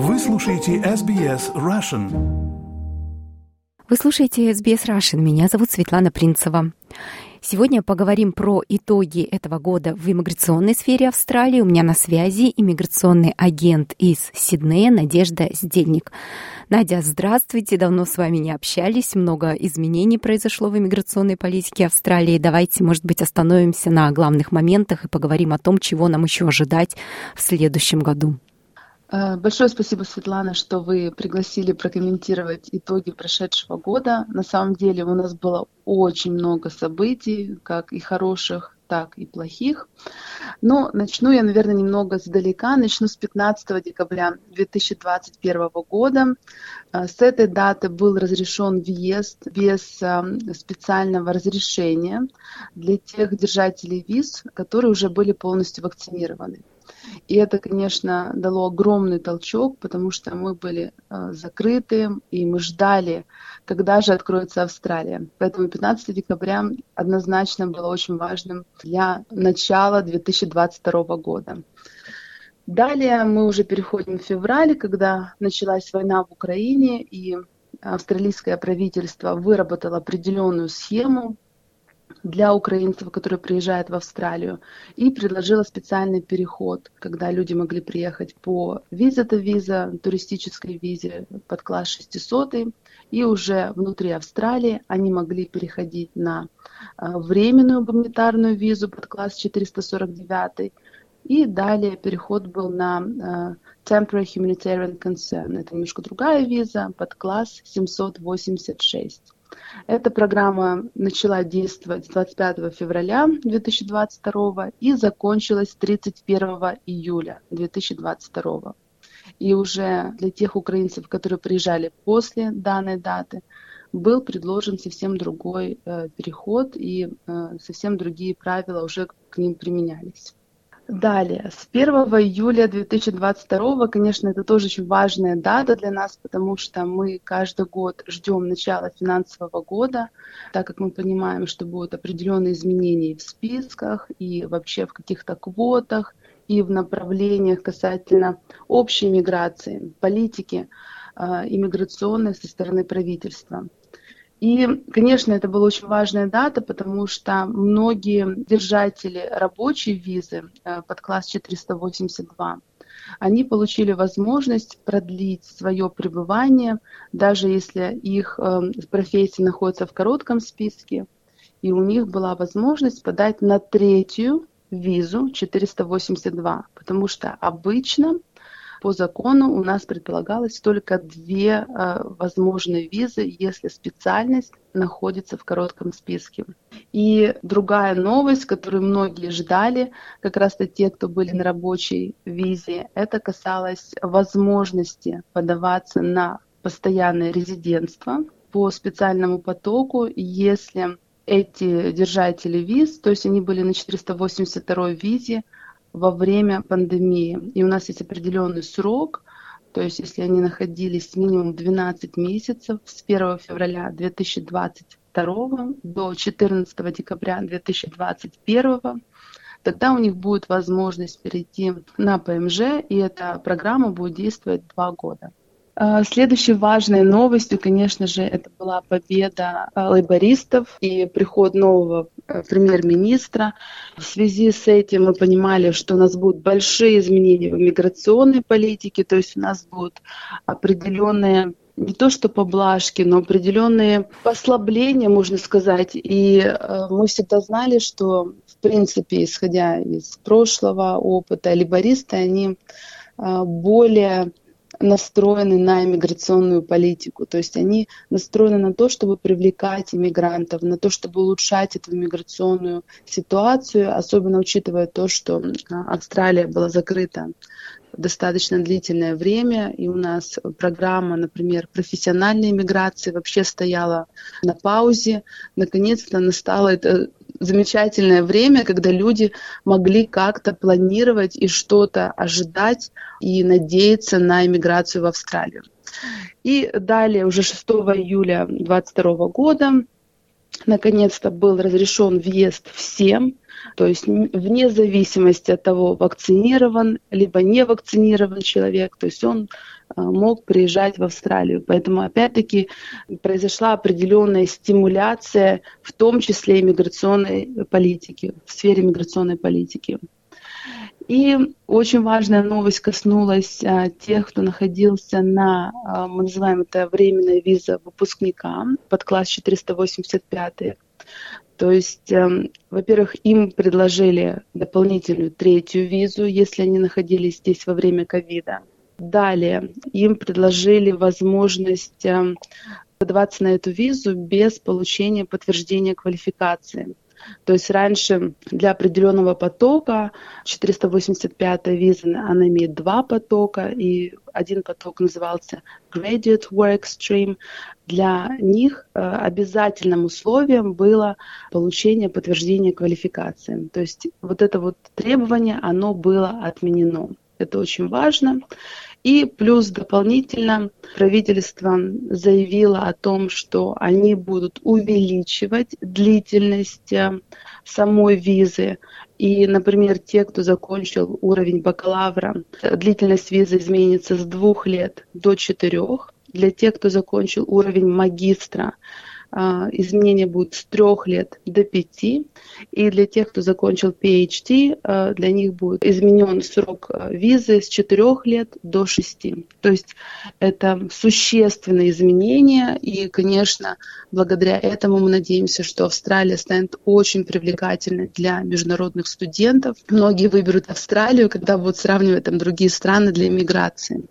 Вы слушаете SBS Russian. Вы слушаете SBS Russian. Меня зовут Светлана Принцева. Сегодня поговорим про итоги этого года в иммиграционной сфере Австралии. У меня на связи иммиграционный агент из Сиднея Надежда Сдельник. Надя, здравствуйте. Давно с вами не общались. Много изменений произошло в иммиграционной политике Австралии. Давайте, может быть, остановимся на главных моментах и поговорим о том, чего нам еще ожидать в следующем году. Э, большое спасибо, Светлана, что вы пригласили прокомментировать итоги прошедшего года. На самом деле у нас было очень много событий, как и хороших, так и плохих. Но начну я, наверное, немного сдалека. Начну с 15 декабря 2021 года. Э, с этой даты был разрешен въезд без э, специального разрешения для тех держателей виз, которые уже были полностью вакцинированы. И это, конечно, дало огромный толчок, потому что мы были э, закрыты, и мы ждали, когда же откроется Австралия. Поэтому 15 декабря однозначно было очень важным для начала 2022 года. Далее мы уже переходим в февраль, когда началась война в Украине, и австралийское правительство выработало определенную схему для украинцев, которые приезжают в Австралию, и предложила специальный переход, когда люди могли приехать по виза-то виза, туристической визе под класс 600, и уже внутри Австралии они могли переходить на а, временную гуманитарную визу под класс 449, и далее переход был на uh, Temporary Humanitarian Concern. Это немножко другая виза под класс 786. Эта программа начала действовать с 25 февраля 2022 и закончилась 31 июля 2022. И уже для тех украинцев, которые приезжали после данной даты, был предложен совсем другой э, переход и э, совсем другие правила уже к ним применялись. Далее, с 1 июля 2022, конечно, это тоже очень важная дата для нас, потому что мы каждый год ждем начала финансового года, так как мы понимаем, что будут определенные изменения в списках и вообще в каких-то квотах и в направлениях касательно общей миграции, политики э, иммиграционной со стороны правительства. И, конечно, это была очень важная дата, потому что многие держатели рабочей визы э, под класс 482, они получили возможность продлить свое пребывание, даже если их э, профессия находится в коротком списке, и у них была возможность подать на третью визу 482, потому что обычно по закону у нас предполагалось только две э, возможные визы, если специальность находится в коротком списке. И другая новость, которую многие ждали, как раз-то те, кто были на рабочей визе, это касалось возможности подаваться на постоянное резидентство по специальному потоку, если эти держатели виз, то есть они были на 482 визе, во время пандемии. И у нас есть определенный срок, то есть если они находились минимум 12 месяцев с 1 февраля 2022 до 14 декабря 2021, тогда у них будет возможность перейти на ПМЖ, и эта программа будет действовать два года. А, следующей важной новостью, конечно же, это была победа а, лейбористов и приход нового премьер-министра. В связи с этим мы понимали, что у нас будут большие изменения в миграционной политике, то есть у нас будут определенные не то что поблажки, но определенные послабления, можно сказать. И э, мы всегда знали, что, в принципе, исходя из прошлого опыта, либористы, они э, более настроены на иммиграционную политику. То есть они настроены на то, чтобы привлекать иммигрантов, на то, чтобы улучшать эту иммиграционную ситуацию, особенно учитывая то, что Австралия была закрыта достаточно длительное время, и у нас программа, например, профессиональной иммиграции вообще стояла на паузе. Наконец-то настало это замечательное время, когда люди могли как-то планировать и что-то ожидать и надеяться на иммиграцию в Австралию. И далее, уже 6 июля 2022 года, наконец-то был разрешен въезд всем, То есть вне зависимости от того, вакцинирован либо не вакцинирован человек, то есть он а, мог приезжать в Австралию. Поэтому, опять-таки, произошла определенная стимуляция, в том числе и миграционной политики, в сфере миграционной политики. И очень важная новость коснулась а, тех, кто находился на, а, мы называем это временная виза выпускника под класс 485. То есть, э, во-первых, им предложили дополнительную третью визу, если они находились здесь во время ковида. Далее им предложили возможность э, подаваться на эту визу без получения подтверждения квалификации. То есть раньше для определенного потока 485 виза, она имеет два потока, и один поток назывался Graduate Work Stream. Для них э, обязательным условием было получение подтверждения квалификации. То есть вот это вот требование, оно было отменено. Это очень важно. И плюс дополнительно правительство заявило о том, что они будут увеличивать длительность э, самой визы. И, например, те, кто закончил уровень бакалавра, длительность визы изменится с двух лет до четырех. Для тех, кто закончил уровень магистра, а, изменение будет с трех лет до пяти. И для тех, кто закончил PhD, а, для них будет изменен срок а, визы с четырех лет до шести. То есть это существенные изменения. И, конечно, благодаря этому мы надеемся, что Австралия станет очень привлекательной для международных студентов. Многие выберут Австралию, когда будут сравнивать там другие страны для иммиграции.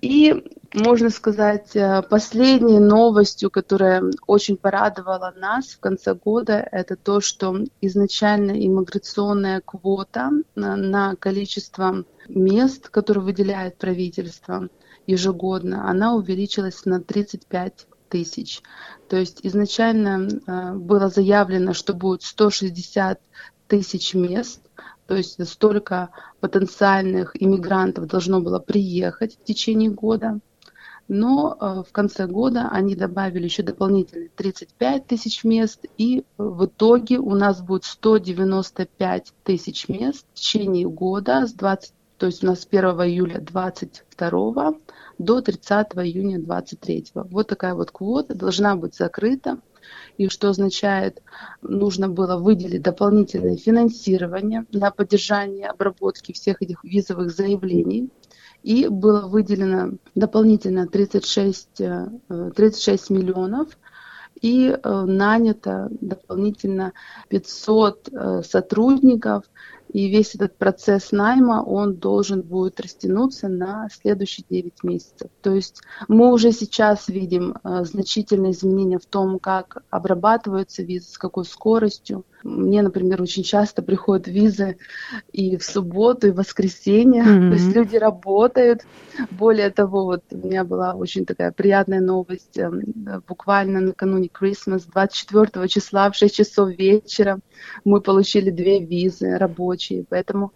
И можно сказать, э, последней новостью, которая очень порадовала нас в конце года, это то, что изначально иммиграционная квота на количество мест, которые выделяет правительство ежегодно, она увеличилась на 35 тысяч. То есть изначально э, было заявлено, что будет 160 тысяч мест, то есть столько потенциальных иммигрантов должно было приехать в течение года но э, в конце года они добавили еще дополнительные 35 тысяч мест, и в итоге у нас будет 195 тысяч мест в течение года с 20 то есть у нас с 1 июля 22 до 30 июня 23. Вот такая вот квота должна быть закрыта. И что означает, нужно было выделить дополнительное финансирование на поддержание обработки всех этих визовых заявлений. И было выделено дополнительно 36, 36 э, миллионов и э, нанято дополнительно 500 э, сотрудников и весь этот процесс найма, он должен будет растянуться на следующие 9 месяцев. То есть мы уже сейчас видим э, значительные изменения в том, как обрабатываются визы, с какой скоростью. Мне, например, очень часто приходят визы и в субботу, и в воскресенье. Mm-hmm. То есть люди работают. Более того, вот у меня была очень такая приятная новость. Эм, буквально накануне Christmas, 24 числа в 6 часов вечера мы получили две визы рабочие. Поэтому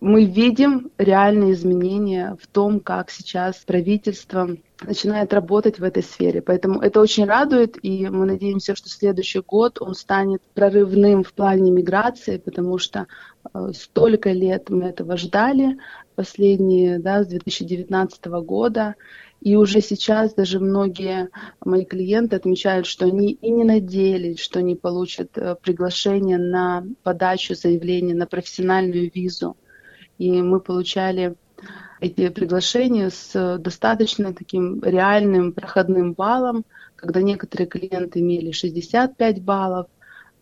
мы видим реальные изменения в том, как сейчас правительство начинает работать в этой сфере. Поэтому это очень радует, и мы надеемся, что следующий год он станет прорывным в плане миграции, потому что столько лет мы этого ждали, последние, да, с 2019 года, и уже сейчас даже многие мои клиенты отмечают, что они и не надеялись, что они получат э, приглашение на подачу заявления на профессиональную визу. И мы получали эти приглашения с достаточно таким реальным проходным баллом, когда некоторые клиенты имели 65 баллов,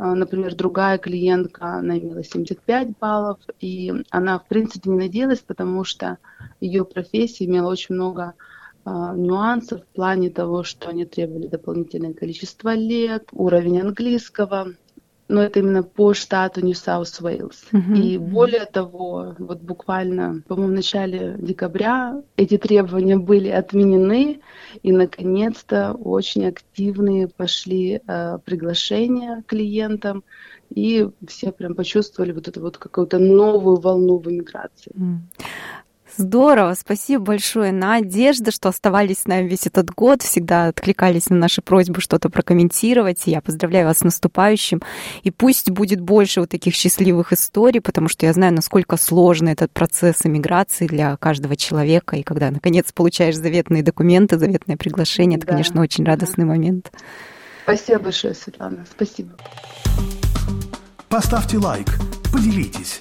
Например, другая клиентка, она имела 75 баллов, и она, в принципе, не надеялась, потому что ее профессия имела очень много а, нюансов в плане того, что они требовали дополнительное количество лет, уровень английского, но это именно по штату New South Wales. Uh-huh. И более того, вот буквально, по-моему, в начале декабря эти требования были отменены, и, наконец-то, очень активные пошли э, приглашения клиентам, и все прям почувствовали вот эту вот какую-то новую волну в иммиграции. Мм. Здорово, спасибо большое. Надежда, что оставались с нами весь этот год, всегда откликались на наши просьбы что-то прокомментировать. Я поздравляю вас с наступающим. И пусть будет больше вот таких счастливых историй, потому что я знаю, насколько сложный этот процесс иммиграции для каждого человека. И когда, наконец, получаешь заветные документы, заветное приглашение, это, да. конечно, очень радостный да. момент. Спасибо большое, Светлана. Спасибо. Поставьте лайк, поделитесь,